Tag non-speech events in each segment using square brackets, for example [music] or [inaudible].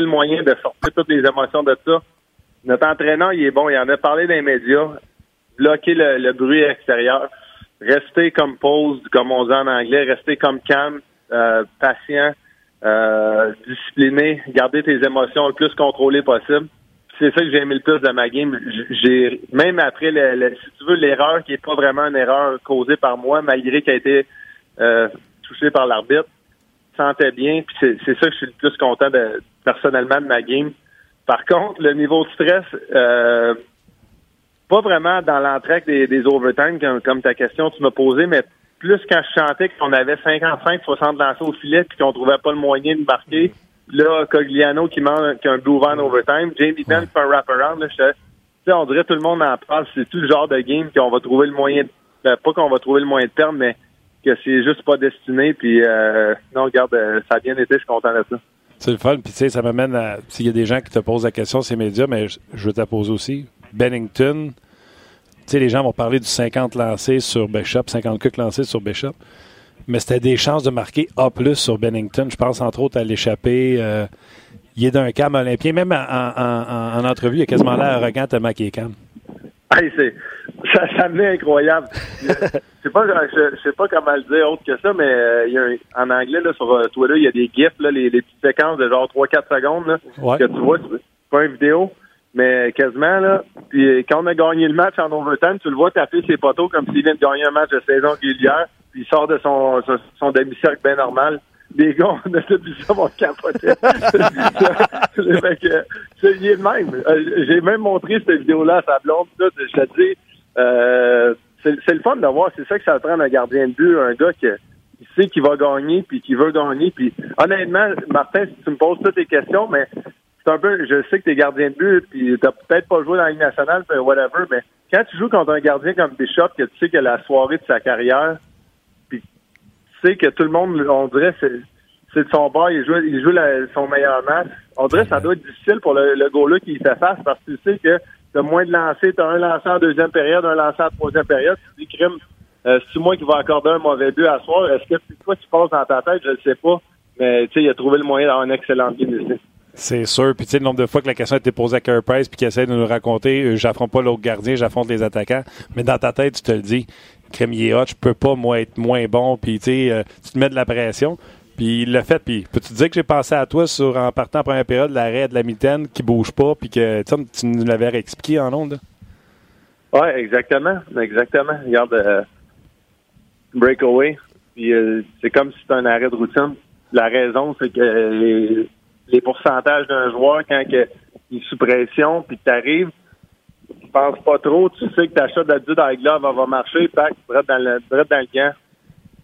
le moyen de sortir toutes les émotions de ça. Notre entraîneur, il est bon. Il en a parlé dans les médias. Bloquer le, bruit extérieur. Rester comme pause, comme on dit en anglais. Rester comme calme, euh, patient, euh, discipliné. Garder tes émotions le plus contrôlées possible. C'est ça que j'ai aimé le plus de ma game. Même après, le, si tu veux, l'erreur qui est pas vraiment une erreur causée par moi, malgré qu'elle a été euh, touchée par l'arbitre, sentais bien. C'est ça que je suis le plus content de personnellement de ma game. Par contre, le niveau de stress, euh, pas vraiment dans l'entrée des, des overtime, comme, ta question tu m'as posé, mais plus quand je chantais qu'on avait 55-60 lancés au filet puis qu'on trouvait pas le moyen de marquer. Là, Cogliano qui manque un blue van overtime, Jamie Benn fait un wraparound. Là, on dirait tout le monde en parle. C'est tout le genre de game qu'on va trouver le moyen, de, ben, pas qu'on va trouver le moyen de perdre, mais que c'est juste pas destiné. Puis euh, non, regarde, euh, ça a bien été. Je suis content de ça. C'est le fun. Puis, tu sais, ça m'amène à. S'il y a des gens qui te posent la question, ces médias, mais je, veux te la aussi. Bennington, tu sais, les gens vont parler du 50 lancés sur Bishop, 50 cucs lancés sur Bishop. Mais c'était des chances de marquer A sur Bennington. Je pense entre autres à l'échapper. Euh, il est d'un cam olympien. Même en, en, entrevue, il a quasiment l'air arrogant tellement qu'il est cam. [laughs] Hey, c'est, ça, ça incroyable. je sais pas, je, sais pas comment le dire autre que ça, mais euh, il y a en anglais là, sur euh, Twitter, il y a des gifs, là, les, petites séquences de genre 3-4 secondes là, que tu vois, c'est pas une vidéo, mais quasiment là. Puis quand on a gagné le match en overtime, tu le vois taper ses poteaux comme s'il vient de gagner un match de saison régulière, puis il sort de son, son, demi-cercle bien normal des gars, on a vu ça, mon capoter. [laughs] [laughs] c'est il est même. Euh, j'ai même montré cette vidéo-là à sa blonde. je te dis, euh, c'est le fun de voir. C'est ça que ça prend un gardien de but, un gars qui, sait qu'il va gagner, puis qui veut gagner. Puis honnêtement, Martin, si tu me poses toutes tes questions, mais c'est un peu, je sais que t'es gardien de but, puis t'as peut-être pas joué dans la Ligue nationale, whatever, mais quand tu joues contre un gardien comme Bishop, que tu sais que la soirée de sa carrière, sais que tout le monde, on dirait, c'est de son bord, il joue, il joue son meilleur match. On dirait que ça doit être difficile pour le, le là qui fait face parce que tu sais que t'as moins de lancers, t'as un lancé en deuxième période, un lancé en troisième période. Tu dis, crime, euh, c'est moi qui va accorder un mauvais but à soir? Est-ce que toi tu passes dans ta tête? Je ne sais pas. Mais tu sais, il a trouvé le moyen d'avoir un excellent game ici. C'est sûr. Puis tu sais, le nombre de fois que la question a été posée à Kerr Price puis qu'il essaie de nous raconter, euh, j'affronte pas l'autre gardien, j'affronte les attaquants. Mais dans ta tête, tu te le dis, crème il hot, je peux pas moi être moins bon. Puis euh, tu te mets de la pression. Puis il l'a fait. Puis peux-tu te dire que j'ai pensé à toi sur en partant en première période l'arrêt de la mitaine qui bouge pas, puis que tu nous l'avais expliqué en ondes? Oui, exactement. Exactement. Regarde, euh, breakaway. Puis euh, c'est comme si c'était un arrêt de routine. La raison, c'est que les, pourcentages d'un joueur, quand il est sous pression, puis tu arrives, tu penses pas trop, tu sais que ta shot d'addu dans la glove va marcher, pack, tu dans le, dans le gant.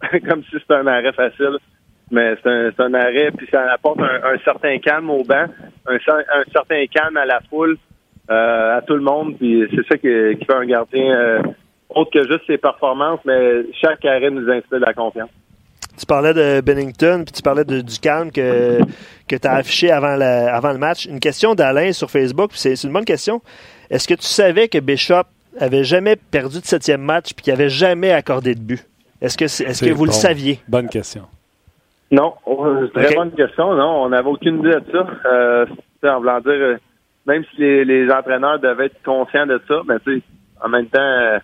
[laughs] comme si c'était un arrêt facile mais c'est un, arrêt, puis ça apporte un, certain calme au banc, un, certain calme à la foule, euh, à tout le monde, puis c'est ça qui, fait un gardien euh, autre que juste ses performances, mais chaque arrêt nous inspire la confiance. Tu parlais de Bennington, puis tu parlais de, du calme que, que tu as affiché avant, avant le match. Une question d'Alain sur Facebook, c'est une bonne question. Est-ce que tu savais que Bishop avait jamais perdu de septième match puis qu'il avait jamais accordé de but? Est-ce que, est-ce que vous le saviez? Bonne question. Non, très bonne question. Non, on n'avait aucune idée de ça. Euh, en voulant dire, euh, même si les, les, entraîneurs devaient être conscients de ça, mais tu sais, en même temps, euh,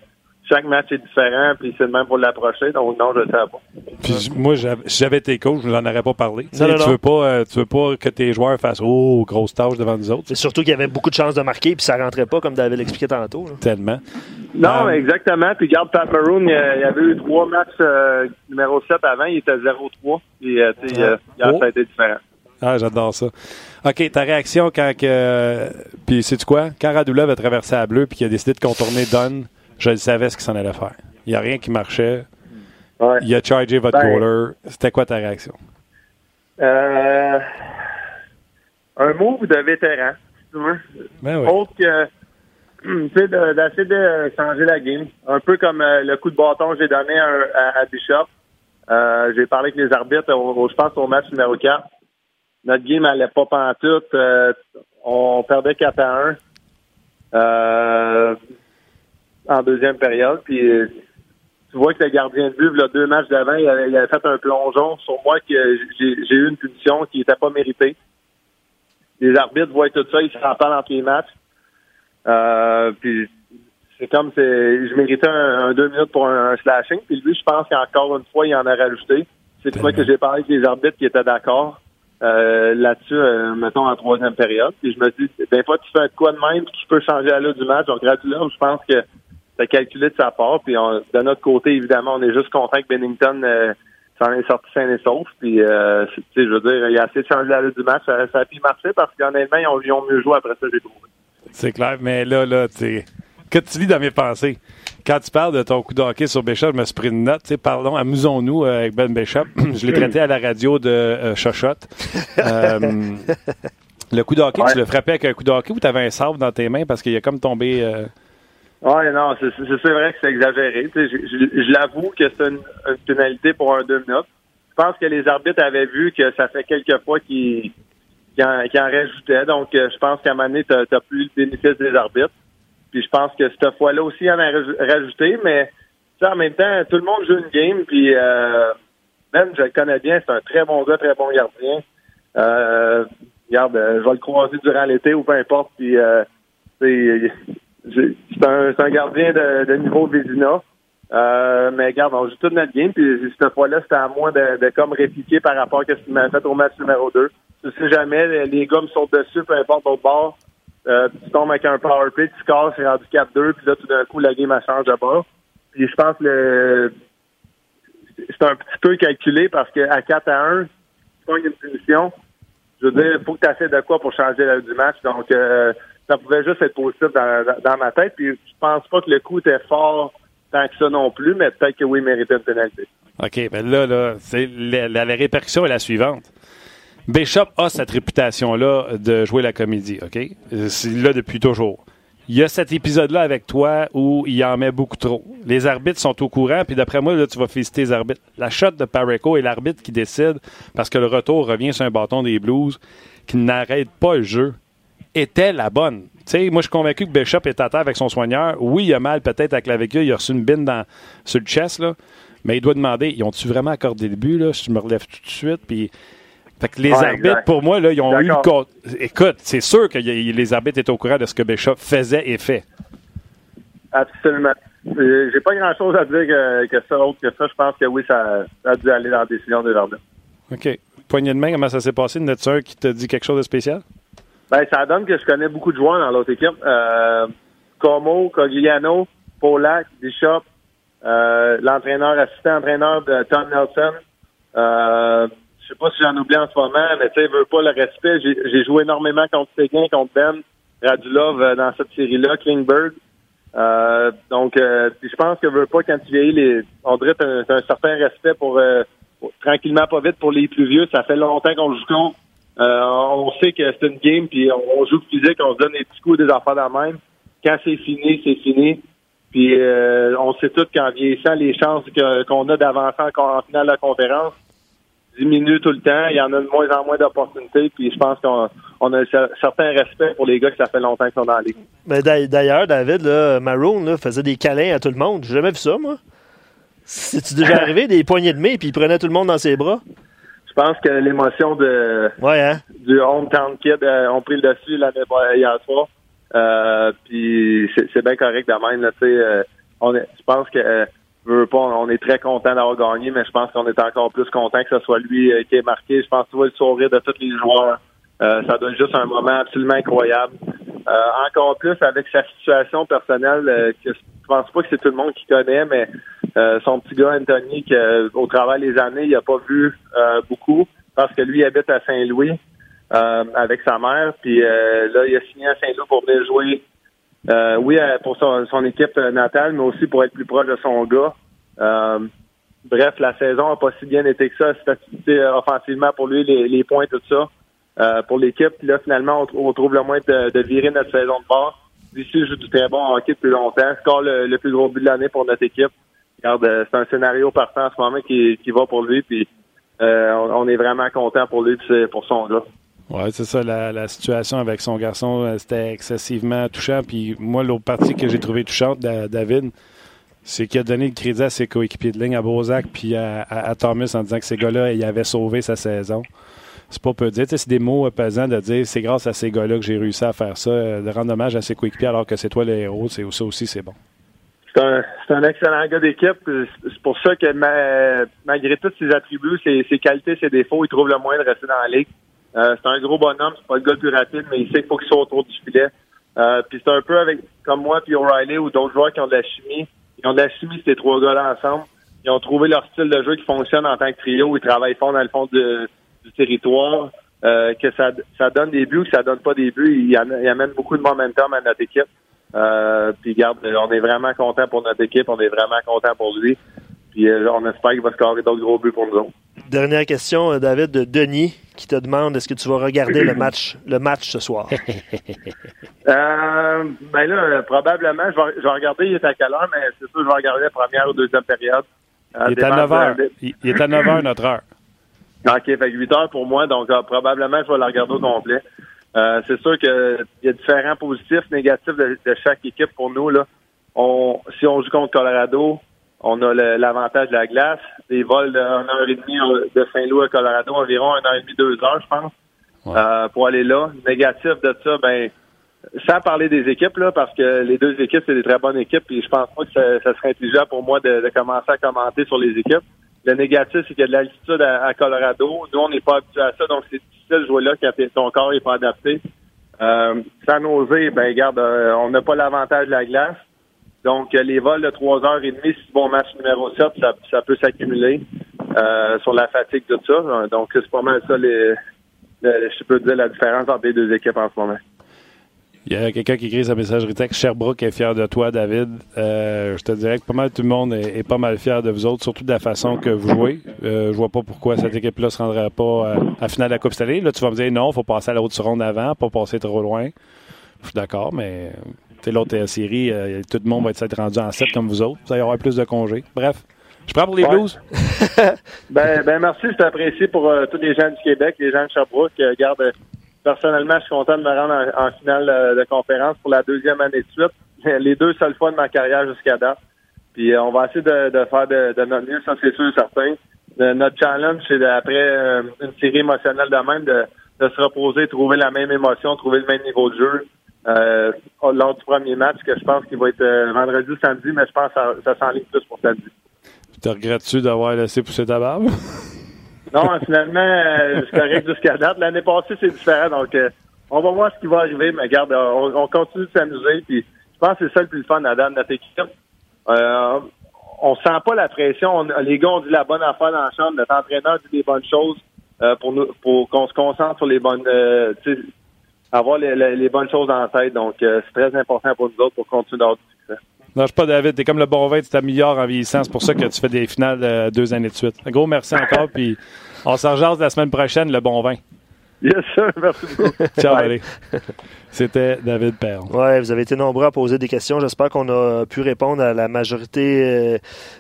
chaque match est différent, puis c'est le même pour l'approcher, donc non, je ne sais pas. Puis moi, si j'avais été coach, je n'en aurais pas parlé. tu, Veux pas, euh, tu veux pas que tes joueurs fassent Oh, grosse tâche devant nous autres. C'est surtout qu'il y avait beaucoup de chances de marquer, puis ça rentrait pas, comme David l'expliquait tantôt. Tellement. Non, exactement. Puis garde Pat Maroon, il y avait eu trois matchs numéro 7 avant, il était 0-3. Puis, euh, tu sais, euh, ça a été différent. Ah, j'adore ça. OK, ta réaction quand que. puis, sais-tu quoi? Quand Radulov a traversé à bleu puis qu'il a décidé de contourner Dunn, je savais ce qu'il s'en allait faire. Il n'y a rien qui marchait. Il a chargé votre ben, goaler. C'était quoi ta réaction? Euh, un move de vétéran, tu veux. Ben oui. Autre que [clears throat] d'essayer de changer la game. Un peu comme le coup de bâton que j'ai donné à Bishop. Euh, j'ai parlé avec les arbitres, je pense, au match numéro 4. Notre game n'allait pas pantoute. Euh, on perdait 4 à 1 euh, en deuxième période. Puis tu vois que le gardien de but, là, deux matchs d'avant, il, avait fait un plongeon sur moi que j'ai eu une punition qui n'était pas méritée. les arbitres voient tout ça, ils s'en parlent entre les matchs. Euh, puis c'est comme c'est je méritais un, deux minutes pour un, slashing. Puis lui, je pense qu'encore une fois, il en a rajouté. C'est pour ça que j'ai parlé avec les arbitres qui étaient d'accord. Euh, là-dessus, euh, mettons en troisième période. Puis je me dis, des fois, tu fais un quoi de même qui peut changer à l'heure du match. Donc, là, je pense que c'est calculé de sa part. Puis de notre côté, évidemment, on est juste content que Bennington euh, s'en est sorti sain et sauf. Puis, euh, je veux dire, il a assez de changer à l'heure du match. Ça, a pu marcher parce qu'honnêtement, ils ont, ils ont mieux joué après ça, j'ai trouvé. C'est clair, mais là, là, tu que tu lis dans mes pensées? Quand tu parles de ton coup de hockey sur Bishop, je me suis pris une note. Parlons, amusons-nous euh, avec Ben Bishop. [clears throat] je l'ai traité à la radio de euh, Chochotte. Euh, [laughs] le coup de hockey, tu le frappais avec un coup de hockey ou tu avais un sabre dans tes mains parce qu'il a comme tombé. Euh... Oui, non, c'est vrai que c'est exagéré. Je, je, l'avoue que c'est une, pénalité pour un deux minutes. Je pense que les arbitres avaient vu que ça fait quelques fois qu'ils en, rajoutaient. Donc, je pense qu'à un moment donné, tu n'as plus le bénéfice des arbitres. Puis je pense que cette fois-là aussi, il en a rajouté, mais en même temps, tout le monde joue une game, puis euh, même, je le connais bien, c'est un très bon gars, très bon gardien. Euh, regarde, euh, je vais le croiser durant l'été ou peu importe, puis euh, c'est un, un, gardien de, de niveau Vézina. Euh, mais regarde, on joue toute notre game, puis cette fois-là, c'était à moi de, de, comme répliquer par rapport à ce qu'il m'a fait au match numéro 2. Tu sais jamais, les gars me sautent dessus, peu importe au bord. Euh, tu tombes avec un power play, tu scores, c'est rendu 4-2, puis là, tout d'un coup, la game, a changé de bord. Puis je pense que c'est un petit peu calculé parce qu'à 4 à 1, tu pognes une punition. Je veux dire, il faut que tu essaies de quoi pour changer du match. Donc, euh, ça pouvait juste être positif dans, ma tête. Puis je pense pas que le coup était fort tant que ça non plus, mais peut-être que oui, il méritait une pénalité. OK, ben là, là, c'est la, la répercussion est la suivante. Bishop a cette réputation-là de jouer la comédie, OK? C'est là depuis toujours. Il y a cet épisode-là avec toi où il en met beaucoup trop. Les arbitres sont au courant, puis d'après moi, là, tu vas féliciter les arbitres. La shot de Pareco est l'arbitre qui décide, parce que le retour revient sur un bâton des Blues, qui n'arrête pas le jeu, était la bonne. sais, moi, je suis convaincu que Bishop est à terre avec son soigneur. Oui, il a mal peut-être avec la clavicule, il a reçu une bine dans, sur le chest, là, mais il doit demander, ils ont-tu vraiment accordé le but, là, si je me relève tout de suite, puis fait que les arbitres, pour moi, là, ils ont eu le Écoute, c'est sûr que les arbitres étaient au courant de ce que Bishop faisait et fait. Absolument. J'ai pas grand chose à dire que, ça, autre que ça. Je pense que oui, ça, a dû aller dans la décision des arbitres. OK. Poignée de main, comment ça s'est passé? Un qui t'a dit quelque chose de spécial? Ben, ça donne que je connais beaucoup de joueurs dans l'autre équipe. Euh, Como, Cogliano, Polak, Bishop, euh, l'entraîneur, assistant-entraîneur de Tom Nelson. Euh, je sais pas si j'en oublie en ce moment, mais tu sais, veut pas le respect. J'ai joué énormément contre Séguin, contre Ben, Radulov euh, dans cette série-là, Klingberg. Euh, donc, euh, je pense que veut pas quand tu vieillis, les, on dirait un, un certain respect pour, tranquillement, pas vite pour les plus vieux. Ça fait longtemps qu'on joue contre. On sait que c'est une game, puis on, joue physique, on se donne des petits coups, des affaires dans même. Quand c'est fini, c'est fini. Puis on sait tous qu'en vieillissant, les chances qu'on a d'avancer en, en finale de la conférence, diminue tout le temps. Il y en a de moins en moins d'opportunités. Puis je pense qu'on a un certain respect pour les gars que ça fait longtemps qu'ils sont dans la ligue. Mais d'ailleurs, David, là, Maroon faisait des câlins à tout le monde. J'ai jamais vu ça, moi. C'est-tu déjà [laughs] arrivé, des poignées de main, puis il prenait tout le monde dans ses bras? Je pense que l'émotion de ouais, hein? du hometown kid euh, ont pris le dessus l'année hier soir. Euh, puis c'est bien correct de même. Là, euh, on est, je pense que on est très content d'avoir gagné, mais je pense qu'on est encore plus content que ce soit lui euh, qui ait marqué. Je pense que tu vois le sourire de tous les joueurs. Euh, ça donne juste un moment absolument incroyable. Euh, encore plus avec sa situation personnelle, que je pense pas que c'est tout le monde qui connaît, mais son petit gars Anthony, qui au travail des années, il a pas vu beaucoup parce que lui habite à Saint-Louis avec sa mère. Puis là, il a signé à Saint-Louis pour venir jouer euh, oui, euh, pour son, équipe natale, mais aussi pour être plus proche de son gars. Euh, bref, la saison n'a pas si bien été que ça, offensivement pour lui, les, points, tout ça. pour l'équipe, là, finalement, on, trouve le moyen de, virer notre saison de base. Ici, joue du très bon hockey depuis longtemps. Score le plus gros but de l'année pour notre équipe. Regarde, c'est un scénario parfait en ce moment qui, qui va pour lui, puis on, est vraiment content pour lui, pour son gars. Oui, c'est ça. La, situation avec son garçon, euh, c'était excessivement touchant. Puis moi, l'autre partie que j'ai trouvé touchante, David, c'est qu'il a donné le crédit à ses coéquipiers de ligne, à Bozak puis à, Thomas, en disant que ces gars-là, ils avaient sauvé sa saison. c'est pas peu dire. C'est des mots pesants de dire c'est grâce à ces gars-là que j'ai réussi à faire ça, de rendre hommage à ses coéquipiers alors que c'est toi le héros. C'est ça aussi, c'est bon. C'est un, un, excellent gars d'équipe. C'est pour ça que malgré tous ses attributs, ses, ses, qualités, ses défauts, il trouve le moyen de rester dans la ligue. Euh, c'est un gros bonhomme, c'est pas le gars le plus rapide, mais il sait qu'il faut qu'il soit autour du filet. Euh, puis c'est un peu avec comme moi puis O'Reilly ou d'autres joueurs qui ont de la chimie. Ils ont de la chimie ces trois gars-là ensemble. Ils ont trouvé leur style de jeu qui fonctionne en tant que trio. Ils travaillent fort dans le fond du territoire. Euh, que ça, ça donne des buts, que ça donne pas des buts. Ils amènent beaucoup de momentum à notre équipe. Euh, puis garde, on est vraiment content pour notre équipe, on est vraiment content pour lui. Puis euh, on espère qu'il va scorer d'autres gros buts pour nous autres. Dernière question, euh, David, de Denis, qui te demande est-ce que tu vas regarder le match le match ce soir? [laughs] euh, ben là, probablement, je vais, je vais, regarder, il est à quelle heure, mais c'est sûr, je vais regarder la première ou deuxième période. il, est à 9 heures. il est à 9 h notre heure. OK, fait 8 heures pour moi, donc probablement je vais la regarder au complet. Euh, c'est sûr qu'il y a différents positifs, négatifs de, chaque équipe pour nous. Là. On, si on joue contre Colorado, on a l'avantage de la glace. Des vols de 1 heure et demie de Saint-Louis à Colorado, environ 1 heure et demie, 2 heures, je pense, euh, pour aller là. Négatif de ça, ben sans parler des équipes, là, parce que les deux équipes, c'est des très bonnes équipes, et je pense pas que ça, serait intelligent pour moi de, de commencer à commenter sur les équipes. Le négatif, c'est qu'il y a de l'altitude à, Colorado. Nous, on n'est pas habitué à ça, donc c'est difficile de jouer là quand ton corps n'est pas adapté. Euh, sans oser, ben regarde, euh, on n'a pas l'avantage de la glace. Donc, euh, les vols de 3h30, si bon match numéro 7, ça, peut s'accumuler euh, sur la fatigue, tout ça. Donc, c'est pas mal ça, je peux dire, la différence entre les deux équipes en ce moment. Il y a quelqu'un qui écrit sa messagerie texte. Sherbrooke est fier de toi, David. Euh, je te dirais que pas mal tout le monde est, pas mal fier de vous autres, surtout de la façon que vous jouez. Euh, je vois pas pourquoi cette équipe-là se rendrait pas euh, à la finale de la Coupe Stanley. Là, tu vas me dire non, il faut passer à la haute ronde avant, pas passer trop loin. Je suis d'accord, mais l'autre série, tout le monde va être rendu en 7 comme vous autres. Vous allez avoir plus de congés. Bref. Je prends pour les Blues. [laughs] ben, ben merci, c'est apprécié pour tous les gens du Québec, les gens de Sherbrooke. Garde personnellement, je suis content de me rendre en, finale euh, de conférence pour la deuxième année de suite. [laughs] Les deux seules fois de ma carrière jusqu'à date. Puis euh, on va essayer de, faire de, notre mieux, ça c'est sûr et certain. notre challenge, c'est après euh, une série émotionnelle de même, de, se reposer, trouver la même émotion, trouver le même niveau de jeu. lors du premier match, que je pense qu'il va être vendredi ou samedi, mais je pense que ça, ça s'enligne plus pour samedi. Tu regrettes-tu d'avoir laissé pousser ta barbe? [laughs] Non, finalement, euh, c'est correct jusqu'à date. L'année passée, c'est différent. Donc, euh, on va voir ce qui va arriver. Mais regarde, on, continue de s'amuser. Puis, je pense que c'est ça le plus fun date notre équipe. Euh, on sent pas la pression. les gars ont dit la bonne affaire dans la chambre. Notre entraîneur dit des bonnes choses euh, pour nous, pour qu'on se concentre sur les bonnes, avoir les, les, bonnes choses en tête. Donc, c'est très important pour nous autres pour continuer d'avoir du je pas David. T'es comme le bon vin, tu t'améliores en vieillissant. C'est pour ça que tu fais des finales euh, deux années de suite. Un gros merci encore. Puis on s'en la semaine prochaine, le bon vin. Yes, sir. [laughs] Merci beaucoup. Ciao, allez. C'était David Perron. Oui, vous avez été nombreux à poser des questions. J'espère qu'on a pu répondre à la majorité euh,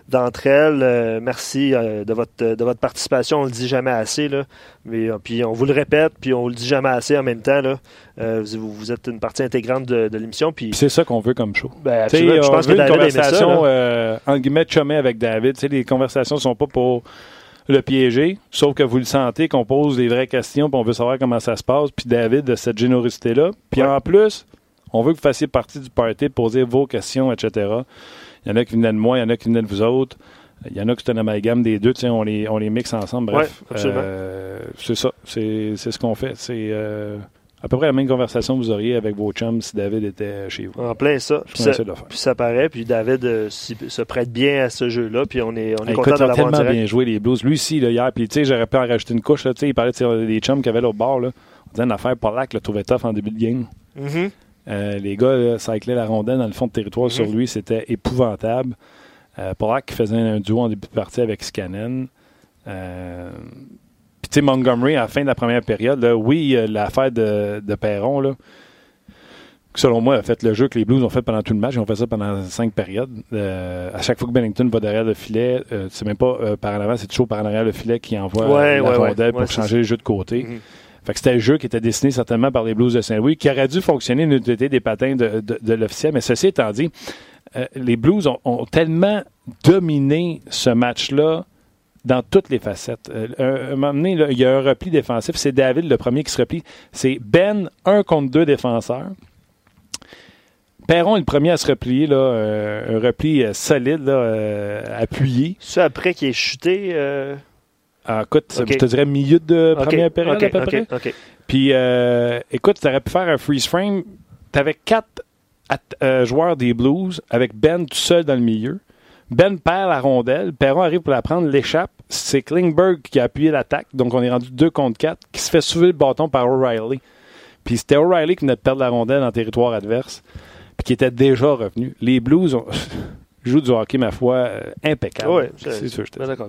d'entre elles. Euh, merci de, votre, de votre participation. On le dit jamais assez. Là. Mais, puis on vous le répète, puis on le dit jamais assez en même temps. Là. vous, vous, êtes une partie intégrante de, de l'émission. Puis... C'est ça qu'on veut comme show. Ben, je pense que David une conversation, ça, en guillemets, chumée avec David. les conversations ne sont pas pour le piéger, sauf que vous le sentez qu'on pose des vraies questions, puis on veut savoir comment ça se passe. Puis David, de cette générosité-là. Puis en plus, on veut que vous fassiez partie du party, poser vos questions, etc. Il y en a qui venaient de moi, il y en a qui venaient de vous autres. Il y en a qui sont un amalgame des deux, on les, on les mixe ensemble. Bref, euh, c'est ça, c'est ce qu'on fait. C'est euh, à peu près la même conversation que vous auriez avec vos chums si David était chez vous. En plein ça. Puis ça, puis ça, paraît, puis David euh, se prête bien à ce jeu-là, puis on est, on est content de l'avoir tellement bien joué les Blues. Lui aussi, là, hier, puis tu sais, j'aurais pu en rajouter une couche, là, il parlait des chums qu'il avait là au bord, là. On disait une affaire, Polak le trouvait tough en début de game. Mm-hmm. euh, les gars, cyclaient la rondelle dans le fond de territoire sur mm-hmm. lui, c'était épouvantable. Euh, Polak faisait un duo en début de partie avec Scannon. Euh, tu sais, Montgomery, à la fin de la première période, là, oui, l'affaire de, de Perron, là, selon moi, a fait le jeu que les Blues ont fait pendant tout le match. Ils ont fait ça pendant cinq périodes. Euh, à chaque fois que Bennington va derrière le filet, euh, c'est même pas euh, par en avant, c'est toujours par en arrière le filet qui envoie la rondelle pour changer le jeu de côté. Mm-hmm. Fait que c'était un jeu qui était dessiné certainement par les Blues de Saint-Louis, qui aurait dû fonctionner une des patins de, de, l'officiel. Mais ceci étant dit, les Blues ont, ont tellement dominé ce match-là dans toutes les facettes. Euh, un, moment donné, il y a un repli défensif. C'est David le premier qui se replie. C'est Ben, un contre deux défenseurs. Perron est le premier à se replier, là, euh, un repli euh, solide, là, appuyé. C'est après qu'il est chuté. Ah, écoute, je te dirais milieu de première période à peu près. Puis, écoute, tu aurais pu faire un freeze frame. Tu avais quatre joueurs des Blues avec Ben tout seul dans le milieu. Ben perd la rondelle. Perron arrive pour la prendre, l'échappe. C'est Klingberg qui a appuyé l'attaque. Donc, on est rendu 2 contre 4, qui se fait soulever le bâton par O'Reilly. Puis c'était O'Reilly qui venait de perdre la rondelle en territoire adverse, puis qui était déjà revenu. Les Blues [laughs] jouent du hockey, ma foi, euh, impeccable. Oui, c'est sûr. Je d'accord.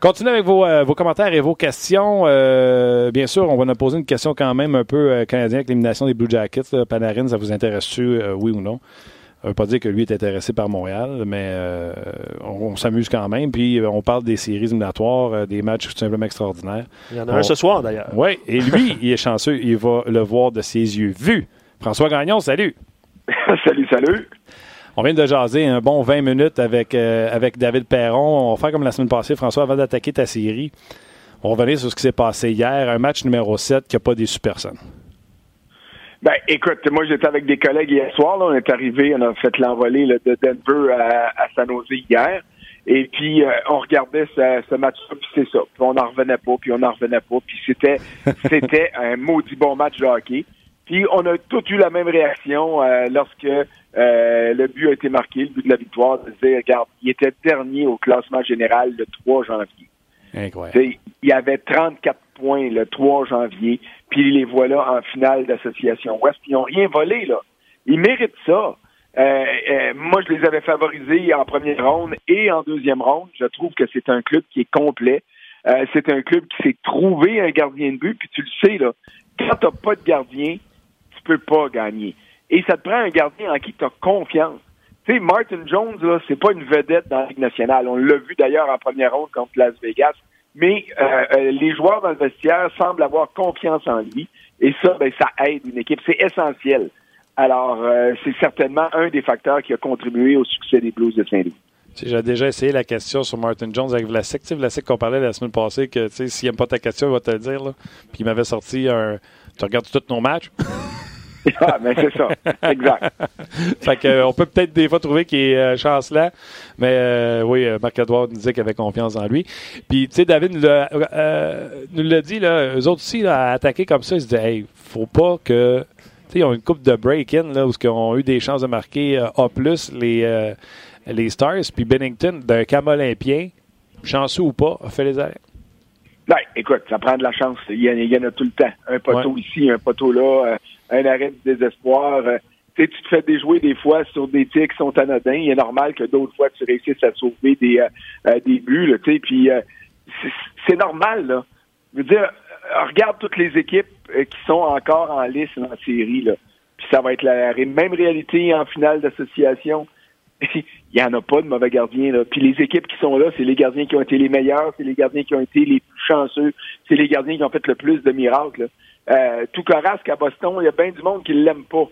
Continuez avec vos, euh, vos, commentaires et vos questions. Euh, bien sûr, on va nous poser une question quand même un peu canadienne avec l'élimination des Blue Jackets. Panarin, ça vous intéresse-tu, oui ou non? Ça veut pas dire que lui est intéressé par Montréal, mais euh, on, s'amuse quand même. Puis euh, on parle des séries éliminatoires, euh, des matchs tout simplement extraordinaires. Il y en a un ce soir d'ailleurs. Oui, et [laughs] lui, il est chanceux, il va le voir de ses yeux vus. François Gagnon, salut. [laughs] salut, salut. On vient de jaser un bon 20 minutes avec, avec David Perron. On va faire comme la semaine passée, François, avant d'attaquer ta série. On va revenir sur ce qui s'est passé hier, un match numéro 7 qui n'a pas déçu personne. Ben, écoute, moi j'étais avec des collègues hier soir. Là, on est arrivé, on a fait l'envolée de Denver à, San Jose hier. Et puis euh, on regardait ce, ce match-là, puis c'est ça. Puis on n'en revenait pas, puis on n'en revenait pas. Puis c'était [laughs] c'était un maudit bon match de hockey. Puis on a tous eu la même réaction euh, lorsque euh, le but a été marqué, le but de la victoire, de dire, regarde, il était dernier au classement général le 3 janvier. Incroyable. Il y avait 34 points le 3 janvier puis les voilà en finale d'association Ouest. Ils n'ont rien volé, là. Ils méritent ça. Euh, euh, moi, je les avais favorisés en première ronde et en deuxième ronde. Je trouve que c'est un club qui est complet. Euh, c'est un club qui s'est trouvé un gardien de but, puis tu le sais, là, quand tu n'as pas de gardien, tu peux pas gagner. Et ça te prend un gardien en qui tu as confiance. Tu sais, Martin Jones, là, c'est pas une vedette dans la Ligue nationale. On l'a vu d'ailleurs en première ronde contre Las Vegas mais euh, euh, les joueurs dans le vestiaire semblent avoir confiance en lui. Et ça, ben, ça aide une équipe. C'est essentiel. Alors, euh, c'est certainement un des facteurs qui a contribué au succès des Blues de Saint-Louis. J'ai déjà essayé la question sur Martin Jones avec Vlasic. Tu sais, Vlasic qu'on parlait la semaine passée que s'il n'aime pas ta question, il va te le dire. Là. Puis il m'avait sorti un. Tu regardes tous nos matchs? [laughs] ah, mais c'est ça. Exact. [laughs] fait que, euh, on peut peut-être des fois trouver qu'il est euh, chancelant, mais euh, oui, Marc-Edouard nous disait qu'il avait confiance en lui. Puis, tu sais, David nous l'a dit, là, eux autres aussi, là, à attaquer comme ça, ils se disaient, hey, faut pas que. Tu sais, ils ont une coupe de break-in, là, où ils ont eu des chances de marquer A, les, les Stars. Puis Bennington, d'un cam olympien, chanceux ou pas, a fait les arrêts. Ben, écoute, ça prend de la chance. Il y en a, tout le temps. Un poteau ici, un poteau là un arrêt de désespoir. Euh, tu te fais déjouer des fois sur des tirs qui sont anodins. Il est normal que d'autres fois tu réussisses à sauver des, euh, euh des buts. Puis euh, c'est normal. Là. Je veux dire, regarde toutes les équipes qui sont encore en liste en série. Là. Puis ça va être la même réalité en finale d'association. Il n'y en a pas de mauvais gardiens. Là. Puis les équipes qui sont là, c'est les gardiens qui ont été les meilleurs, c'est les gardiens qui ont été les plus chanceux, c'est les gardiens qui ont fait le plus de miracles. Euh, tout Corasque à Boston, il y a bien du monde qui l'aime pas.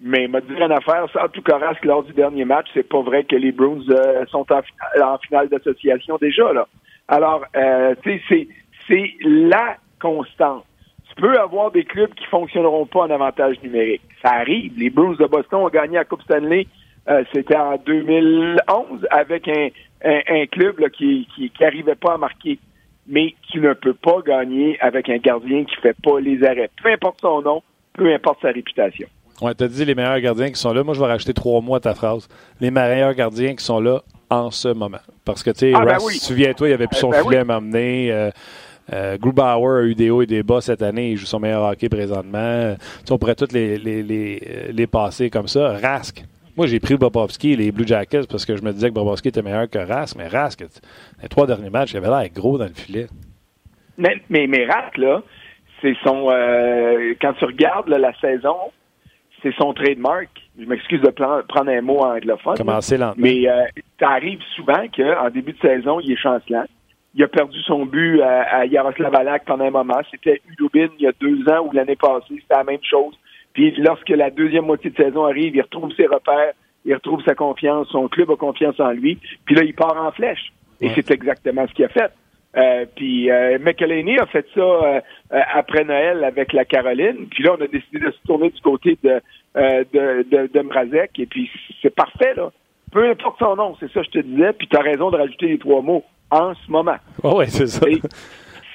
Mais m'a dit une affaire, sans tout Corasque lors du dernier match, c'est pas vrai que les Bruins euh, sont en, finale d'association déjà là. Alors, euh, c'est la constante. Tu peux avoir des clubs qui fonctionneront pas en avantage numérique. Ça arrive. Les Bruins de Boston ont gagné la Coupe Stanley. Euh, c'était en 2011 avec un, un, club là, qui, qui, qui arrivait pas à marquer mais qui ne peut pas gagner avec un gardien qui fait pas les arrêts. Peu importe son nom, peu importe sa réputation. Ouais, as dit les meilleurs gardiens qui sont là. Moi, je vais rajouter trois mots à ta phrase. Les meilleurs gardiens qui sont là en ce moment. Parce que, tu sais, ah, ben souviens-toi, il avait plus son ben filet à m'amener. Euh, euh, Grubauer a eu des hauts et des bas cette année. Il joue son meilleur hockey présentement. on pourrait tous les, les, les, les passer comme ça. Rask, moi, j'ai pris Bobovski et les Blue Jackets parce que je me disais que Bobovski était meilleur que Rask, mais Rask, les trois derniers matchs, il avait l'air gros dans le filet. Mais, mais, Rask, là, c'est son. Euh, quand tu regardes la saison, c'est son trademark. Je m'excuse de prendre un mot anglophone. Commencer lentement. Mais euh, ça arrive souvent qu'en début de saison, il est chancelant. Il a perdu son but à, à Yaroslav Alak pendant un moment. C'était Udubin il y a deux ans ou l'année passée. C'était la même chose. Puis lorsque la deuxième moitié de saison arrive, il retrouve ses repères, il retrouve sa confiance, son club a confiance en lui, puis là, il part en flèche. Et c'est exactement ce qu'il a fait. Euh, puis euh, McElhaney a fait ça euh, après Noël avec la Caroline. Puis là, on a décidé de se tourner du côté de, de, de, de Mrazek. Et puis c'est parfait, là. Peu importe son nom, c'est ça que je te disais. Puis tu as raison de rajouter les trois mots en ce moment. Oh ouais, c'est ça.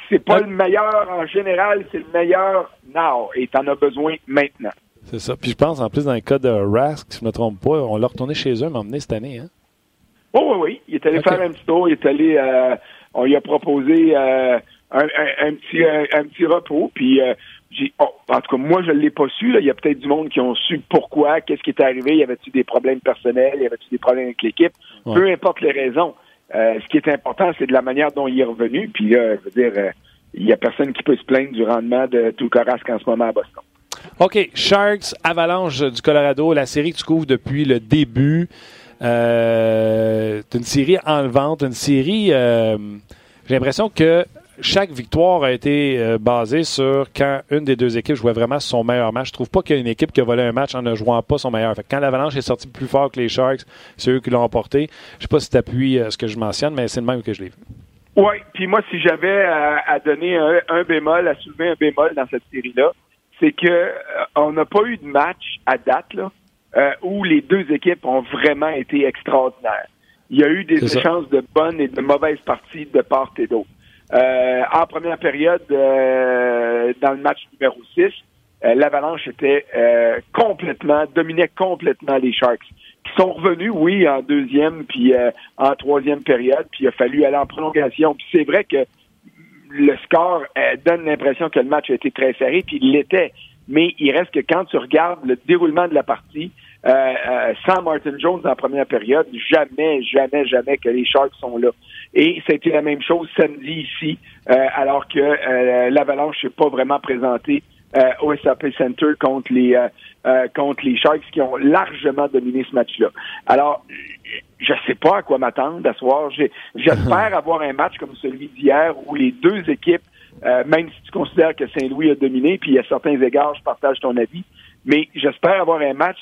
C'est pas le meilleur en général, c'est le meilleur now. Et tu en as besoin maintenant. C'est ça. Puis je pense, en plus, dans le cas de Rask, si je ne me trompe pas, on l'a retourné chez eux, m'emmener cette année, hein? Oh oui, oui. Il est allé faire un petit tour, il est allé on lui a proposé euh, un, petit, un, petit repos. Puis, euh, j'ai, oh, en tout cas, moi, je ne l'ai pas su. Il y a peut-être du monde qui ont su pourquoi, qu'est-ce qui est arrivé. Y avait-il des problèmes personnels? Y avait-il des problèmes avec l'équipe? Peu importe les raisons. Euh, ce qui est important, c'est de la manière dont il est revenu. Puis là, je veux dire, il n'y a personne qui peut se plaindre du rendement de tout Carrasque en ce moment à Boston. OK. Sharks, Avalanche du Colorado, la série que tu couvres depuis le début. Euh, c'est une série enlevante, une série. Euh, j'ai l'impression que chaque victoire a été euh, basée sur quand une des deux équipes jouait vraiment son meilleur match. Je trouve pas qu'il y a une équipe qui a volé un match en ne jouant pas son meilleur. Fait quand l'Avalanche est sorti plus fort que les Sharks, c'est eux qui l'ont emporté. Je sais pas si tu appuies ce que je mentionne, mais c'est le même que je l'ai vu. Oui, puis moi, si j'avais à, donner un, bémol, à soulever un bémol dans cette série-là, c'est que on n'a pas eu de match à date là, euh, où les deux équipes ont vraiment été extraordinaires. Il y a eu des échanges de bonnes et de mauvaises parties de part et d'autre. Euh, en première période, euh, dans le match numéro 6, l'Avalanche était complètement, dominait complètement les Sharks, qui sont revenus, oui, en deuxième puis en troisième période, puis il a fallu aller en prolongation. Puis c'est vrai que le score donne l'impression que le match a été très serré, puis il l'était mais il reste que quand tu regardes le déroulement de la partie, euh, euh, sans Martin Jones en première période, jamais, jamais, jamais que les Sharks sont là. Et c'était la même chose samedi ici, euh, alors que euh, l'Avalanche n'est pas vraiment présenté au SAP Center contre les contre les Sharks qui ont largement dominé ce match-là. Alors, je sais pas à quoi m'attendre à soir. J'espère [laughs] avoir un match comme celui d'hier où les deux équipes euh, même si tu considères que Saint-Louis a dominé, puis à certains égards, je partage ton avis, mais j'espère avoir un match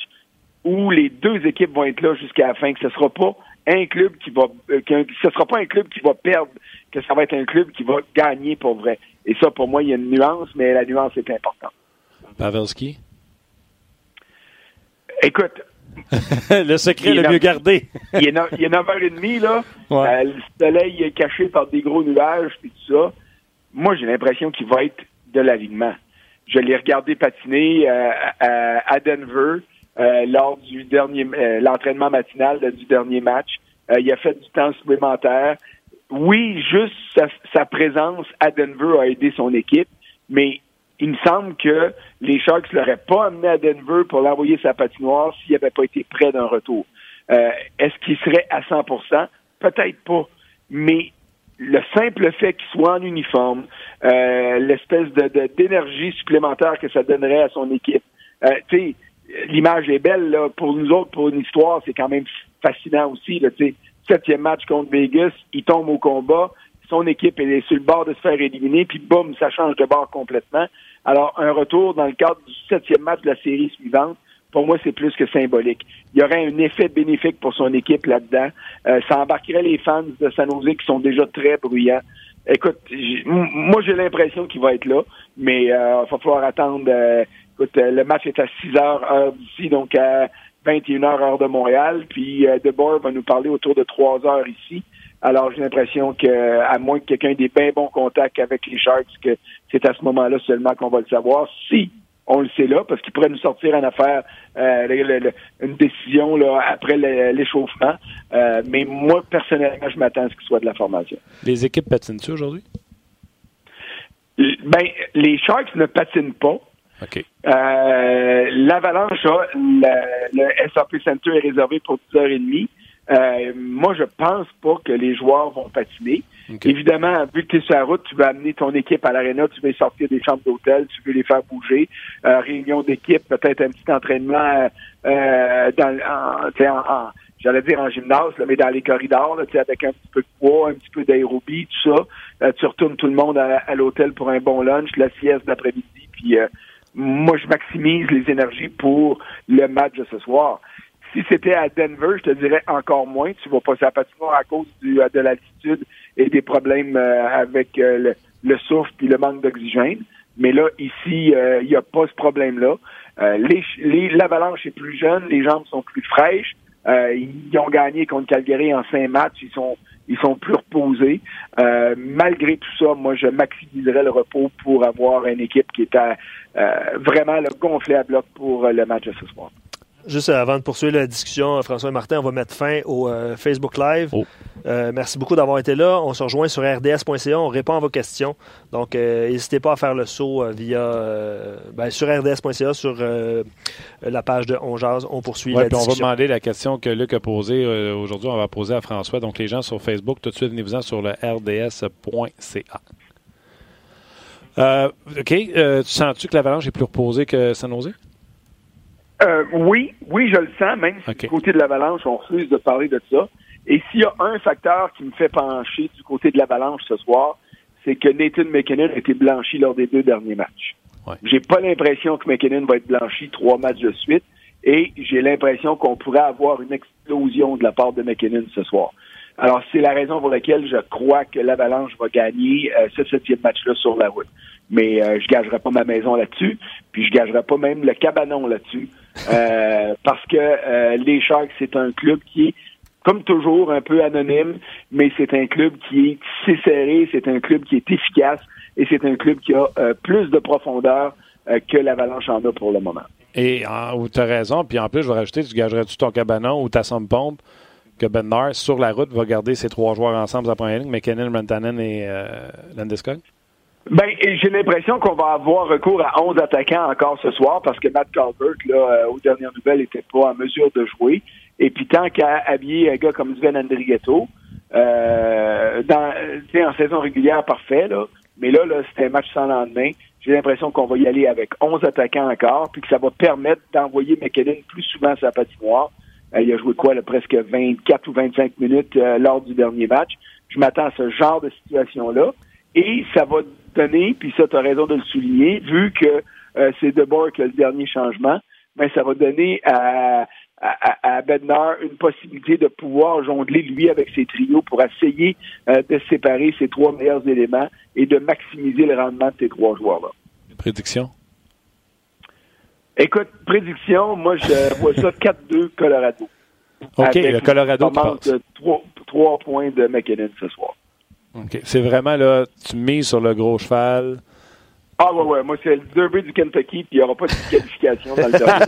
où les deux équipes vont être là jusqu'à la fin, que ce sera pas un club qui va, euh, que ce sera pas un club qui va perdre, que ça va être un club qui va gagner pour vrai. Et ça, pour moi, il y a une nuance, mais la nuance est importante. Pavelski? Écoute. [laughs] le secret le mieux gardé. il, est 9h30, là. Euh, le soleil est caché par des gros nuages, et tout ça moi, j'ai l'impression qu'il va être de l'alignement. Je l'ai regardé patiner euh, à, Denver euh, lors du dernier euh, l'entraînement matinal du dernier match. il a fait du temps supplémentaire. Oui, juste sa, présence à Denver a aidé son équipe, mais il me semble que les Sharks l'auraient pas amené à Denver pour l'envoyer sa patinoire s'il n'avait pas été prêt d'un retour. Est-ce qu'il serait à 100% Peut-être pas. Mais le simple fait qu'il soit en uniforme, euh, l'espèce de, d'énergie supplémentaire que ça donnerait à son équipe. Euh, tu sais, l'image est belle là, pour nous autres, pour une histoire, c'est quand même fascinant aussi. Là, septième match contre Vegas, il tombe au combat, son équipe est sur le bord de se faire éliminer, puis boum, ça change de bord complètement. Alors, un retour dans le cadre du septième match de la série suivante, pour moi, c'est plus que symbolique. Il y aurait un effet bénéfique pour son équipe là-dedans. Euh, ça embarquerait les fans de San Jose qui sont déjà très bruyants. Écoute, moi j'ai l'impression qu'il va être là, mais il euh, va falloir attendre. Euh, écoute, le match est à 6 heures heure d'ici, donc à 21 heures heure de Montréal. Puis Debord va nous parler autour de 3 heures ici. Alors j'ai l'impression que, à moins que quelqu'un ait des bien bons contacts avec les Sharks, que c'est à ce moment-là seulement qu'on va le savoir. Si on le sait là, parce qu'il pourrait nous sortir en affaire euh, une décision là, après l'échauffement. Euh, mais moi, personnellement, je m'attends à ce qu'il soit de la formation. Les équipes patinent-tu aujourd'hui? Ben, les Sharks ne patinent pas. OK. Euh, L'Avalanche, le, le SAP Center est réservé pour 10h30. Euh, moi, je pense pas que les joueurs vont patiner. Évidemment, vu que tu es sur la route, tu veux amener ton équipe à l'aréna, tu veux sortir des chambres d'hôtel, tu veux les faire bouger. Euh, réunion d'équipe, peut-être un petit entraînement euh, dans, en, j'allais dire en gymnase, mais dans les corridors, là, avec un petit peu de poids, un petit peu d'aérobie, tout ça. Euh, tu retournes tout le monde à, l'hôtel pour un bon lunch, la sieste d'après-midi, puis moi, je maximise les énergies pour le match de ce soir si c'était à Denver, je te dirais encore moins. Tu vas passer à patinoire à cause du, de l'altitude et des problèmes avec le, le souffle puis le manque d'oxygène. Mais là, ici, il n'y a pas ce problème-là. l'avalanche est plus jeune, les jambes sont plus fraîches. Ils ont gagné contre Calgary en cinq matchs. Ils sont ils sont plus reposés. Euh, malgré tout ça, moi, je maximiserais le repos pour avoir une équipe qui est euh, vraiment le gonflé à bloc pour le match de ce soir. Juste avant de poursuivre la discussion, François et Martin, on va mettre fin au euh, Facebook Live. Oh. Euh, merci beaucoup d'avoir été là. On se rejoint sur rds.ca. On répond à vos questions. Donc, euh, n'hésitez pas à faire le saut via ben, sur rds.ca, sur la page de On On poursuit la discussion. On va demander la question que Luc a posée aujourd'hui. On va poser à François. Donc, les gens sur Facebook, tout de suite, venez-vous-en sur le rds.ca. OK. tu sens-tu que l'avalanche est plus reposée que San Jose? Euh, oui, oui, je le sens, même si du côté de l'avalanche, on refuse de parler de ça. Et s'il y a un facteur qui me fait pencher du côté de l'avalanche ce soir, c'est que Nathan McKinnon a été blanchi lors des deux derniers matchs. J'ai pas l'impression que McKinnon va être blanchi trois matchs de suite et j'ai l'impression qu'on pourrait avoir une explosion de la part de McKinnon ce soir. Alors, c'est la raison pour laquelle je crois que l'Avalanche va gagner euh, ce septième match-là sur la route. Mais euh, je gagerai pas ma maison là-dessus, puis je gagerai pas même le cabanon là-dessus. Euh, [laughs] parce que euh, les Sharks, c'est un club qui est, comme toujours, un peu anonyme, mais c'est un club qui est serré, c'est un club qui est efficace et c'est un club qui a euh, plus de profondeur que l'Avalanche en a pour le moment. Et tu as raison, puis en plus, je vais rajouter, tu gagerais-tu ton cabanon ou ta somme pompe que Ben Nars, sur la route, va garder ces trois joueurs ensemble à la première ligne, McKinnon, Rantanen et Landeskog? Ben, j'ai l'impression qu'on va avoir recours à 11 attaquants encore ce soir parce que Matt Calvert, là, euh, aux dernières nouvelles, n'était pas en mesure de jouer. Et puis tant qu'à habiller un gars comme Sven Andrigetto, euh, dans, en saison régulière, parfait, là. Mais là, là c'était un match sans lendemain. J'ai l'impression qu'on va y aller avec 11 attaquants encore, puis que ça va permettre d'envoyer McKinnon plus souvent sa patinoire. Euh, il a joué quoi, là, presque 24 ou 25 minutes euh, lors du dernier match. Je m'attends à ce genre de situation-là. Et ça va donner, puis ça, tu as raison de le souligner, vu que euh, c'est Debord qui a le dernier changement, mais ça va donner à, à, à Bednar une possibilité de pouvoir jongler, lui, avec ses trios pour essayer euh, de séparer ses trois meilleurs éléments et de maximiser le rendement de ces trois joueurs-là. Prédiction? Écoute, prédiction, moi, je [laughs] vois ça 4-2 Colorado. OK, le Colorado passe. de trois points de McKinnon ce soir. C'est vraiment là, tu mises sur le gros cheval. Ah ouais, ouais, moi c'est le derby du Kentucky, puis il n'y aura pas de qualification dans le derby.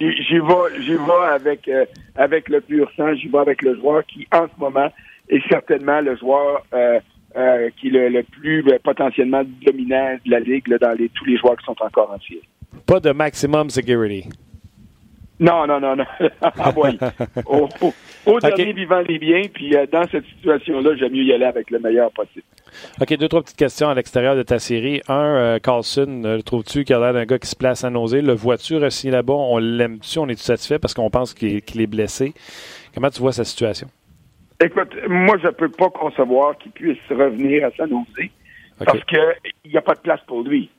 [laughs] j'y vais, j'y vais avec, euh, avec le pur sang, j'y vais avec le joueur qui, en ce moment, est certainement le joueur euh, euh, qui est le, plus potentiellement dominant de la Ligue dans les, tous les joueurs qui sont encore en série. Pas de maximum security. Non, non, non, non. [laughs] ah, oui. [laughs] Au, au, dernier vivant les biens, puis euh, dans cette situation-là, j'aime mieux y aller avec le meilleur possible. OK, deux, trois petites questions à l'extérieur de ta série. Un, euh, Carlson, euh, trouves-tu qu'il a l'air d'un gars qui se place à nausée? Le vois-tu aussi là-bas? On l'aime-tu? On est-tu satisfait parce qu'on pense qu'il est blessé? Comment tu vois sa situation? Écoute, moi, je peux pas concevoir qu'il puisse revenir à sa nausée parce qu'il n'y a pas de place pour lui.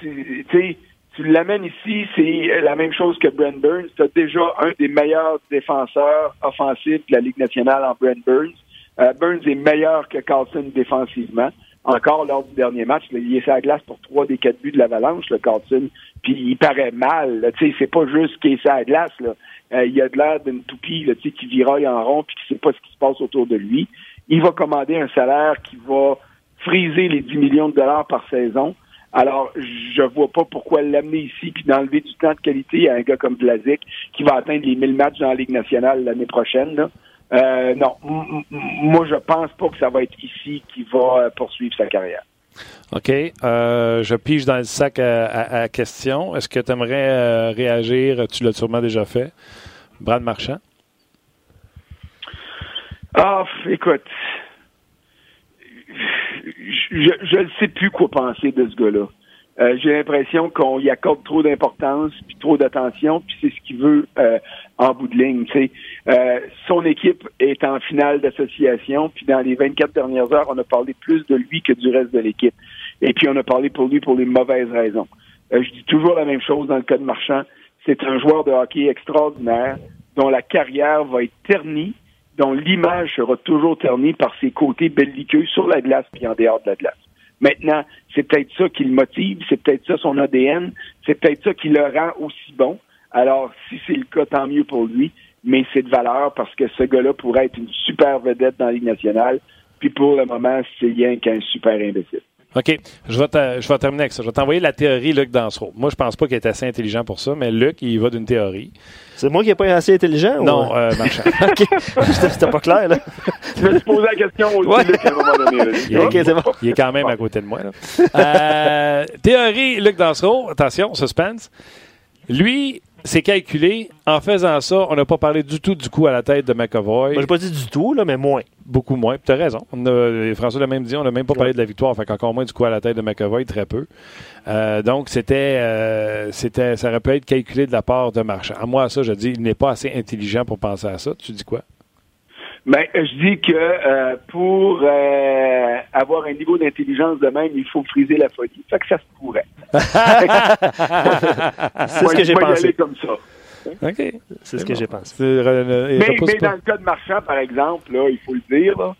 tu sais, tu l'amènes ici, c'est la même chose que Brent Burns. Tu as déjà un des meilleurs défenseurs offensifs de la Ligue nationale en Brent Burns. Euh, Burns est meilleur que Carlson défensivement. Encore lors du dernier match, il est sur la glace pour trois des quatre buts de l'Avalanche, le Carlson. Puis il paraît mal. Tu sais, c'est pas juste qu'il est sur la glace. Là. Euh, il a de l'air d'une toupie là, qui viraille en rond puis qui sait pas ce qui se passe autour de lui. Il va commander un salaire qui va friser les 10 millions de dollars par saison. Alors, je vois pas pourquoi l'amener ici puis d'enlever du temps de qualité à un gars comme Blazik qui va atteindre les 1000 matchs dans la Ligue nationale l'année prochaine. Là. Euh, non, moi je pense pas que ça va être ici qui va euh, poursuivre sa carrière. OK. Euh, je pige dans le sac à, à, question. Est-ce que tu aimerais réagir? Tu l'as sûrement déjà fait. Brad Marchand? Ah, écoute, je ne sais plus quoi penser de ce gars-là. Euh, j'ai l'impression qu'on y accorde trop d'importance, puis trop d'attention, puis c'est ce qu'il veut euh, en bout de ligne. Euh, son équipe est en finale d'association, puis dans les 24 dernières heures, on a parlé plus de lui que du reste de l'équipe. Et puis on a parlé pour lui pour les mauvaises raisons. je dis toujours la même chose dans le cas de Marchand. c'est un joueur de hockey extraordinaire dont la carrière va être ternie, dont l'image sera toujours ternie par ses côtés belliqueux sur la glace puis en dehors de la glace. Maintenant, c'est peut-être ça qui le motive, c'est peut-être ça son ADN, c'est peut-être ça qui le rend aussi bon. Alors, si c'est le cas, tant mieux pour lui, mais c'est de valeur parce que ce gars-là pourrait être une super vedette dans la Ligue nationale, puis pour le moment, c'est rien qu'un super imbécile. OK. Je vais, je vais terminer avec ça. Je vais t'envoyer la théorie Luc Dansereau. Moi, je pense pas qu'il est assez intelligent pour ça, mais Luc, il va d'une théorie. C'est moi qui n'ai pas assez intelligent? Non, ou... euh, Marchand. [laughs] OK. [laughs] C'était pas clair, là. Je me suis posé la question aussi, Ouais. Luc, à un moment donné. là. [laughs] Il est, OK, c'est bon. il est quand même à côté de moi. là. Euh, théorie Luc Dansereau. Attention, suspense. Lui, c'est calculé. En faisant ça, on n'a pas parlé du tout du coup à la tête de McAvoy. Moi, j'ai pas dit du tout, là, mais moins. Beaucoup moins. Tu as raison. On a- François l'a même dit, on n'a même pas parlé de la victoire. Fait qu'encore moins du coup à la tête de McAvoy, très peu. Euh, donc, c'était, euh, c'était, ça aurait pu être calculé de la part de Marchand. À moi, ça, je dis, il n'est pas assez intelligent pour penser à ça. Tu dis quoi? Ben, je dis que euh, pour euh, avoir un niveau d'intelligence de même, il faut friser la folie. Fait que ça se pourrait. [laughs] [laughs] C'est ce que j'ai pensé. aller comme ça. OK. C'est ce que j'ai pensé. Euh, et Mais, dans le cas de Marchand, par exemple, là, il faut le dire, là,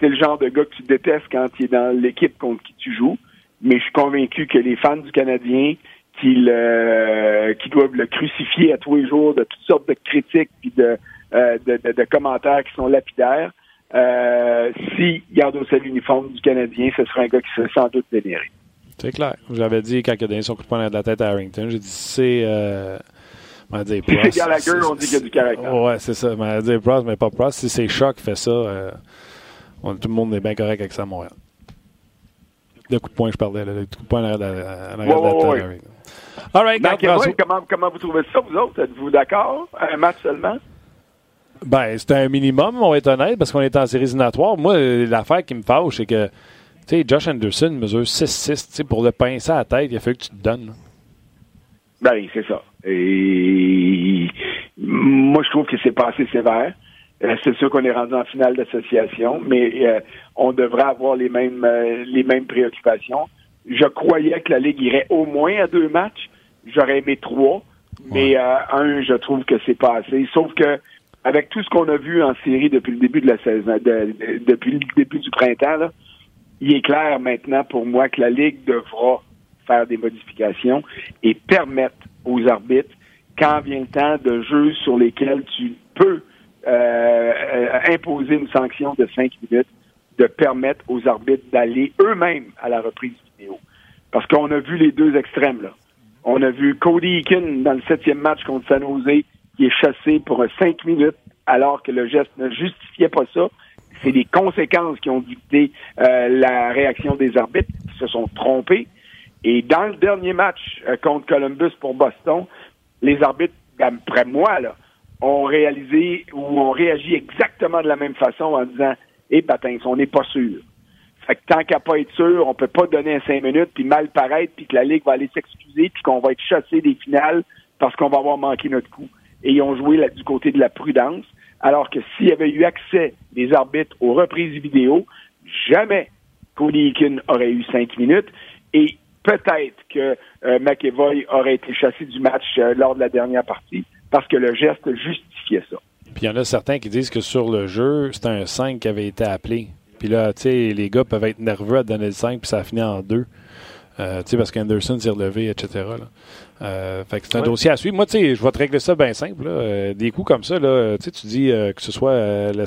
c'est le genre de gars que tu détestes quand il est dans l'équipe contre qui tu joues. Mais je suis convaincu que les fans du Canadien qui, le, qui doivent le crucifier à tous les jours de toutes sortes de critiques puis de, euh, de, de- de commentaires qui sont lapidaires, euh, s'il garde au l'uniforme du Canadien, ce serait un gars qui serait sans doute vénéré. C'est clair. J'avais dit quand il a donné son coup de poing de la tête à Harrington, j'ai dit c'est. Euh, on va dire Si c'est Prost, Gallagher, on dit qu'il y a du caractère. Ouais, c'est ça. On va dire Prost, mais pas Prost. Si c'est Choc qui fait ça, euh, on- tout le monde est bien correct avec ça à Montréal. Le coup de poing, je parlais, là, le coup de poing en arrière de la, de à. All right, François. comment, comment vous trouvez ça, vous autres? Êtes-vous d'accord? Un match seulement? Ben, c'est un minimum, on va être honnête, parce qu'on est en série éliminatoire. Moi, l'affaire qui me fâche, c'est que, tu sais, Josh Anderson mesure 6-6. Tu sais, pour le pincer à la tête, il a fallu que tu te donnes. là. Ben, c'est ça. Et moi, je trouve que c'est pas assez sévère. Euh, c'est sûr qu'on est rendu en finale d'association, mais euh, on devrait avoir les mêmes euh, les mêmes préoccupations. Je croyais que la Ligue irait au moins à deux matchs. J'aurais aimé trois, mais euh, un, je trouve que c'est pas assez. Sauf que avec tout ce qu'on a vu en série depuis le début de la saison, de- de- depuis le début du printemps, là, il est clair maintenant pour moi que la Ligue devra faire des modifications et permettre aux arbitres, quand vient le temps de jeux sur lesquels tu peux euh, euh, imposer une sanction de cinq minutes, de permettre aux arbitres d'aller eux-mêmes à la reprise vidéo. Parce qu'on a vu les deux extrêmes, là. On a vu Cody Eakin dans le septième match contre San Jose qui est chassé pour cinq minutes alors que le geste ne justifiait pas ça. C'est les conséquences qui ont dicté euh, la réaction des arbitres qui se sont trompés. Et dans le dernier match euh, contre Columbus pour Boston, les arbitres, après moi, là, ont réalisé ou ont réagi exactement de la même façon en disant Eh patins, on n'est pas sûr. Fait que tant qu'à pas être sûr, on peut pas donner cinq minutes puis mal paraître puis que la Ligue va aller s'excuser puis qu'on va être chassé des finales parce qu'on va avoir manqué notre coup. Et ils ont joué là, du côté de la prudence. Alors que s'il y avait eu accès des arbitres aux reprises vidéo, jamais Cody Eakin aurait eu cinq minutes et peut-être que euh, McEvoy aurait été chassé du match euh, lors de la dernière partie parce que le geste justifiait ça. Puis il y en a certains qui disent que sur le jeu, c'était un 5 qui avait été appelé. Puis là, tu sais, les gars peuvent être nerveux à donner le 5, puis ça a fini en 2. Euh, tu sais, parce qu'Anderson s'est relevé, etc. là. Fait que c'est un Ouais. dossier à suivre. Moi, tu sais, je vais te régler ça bien simple. là. Des coups comme ça, là, tu dis que ce soit le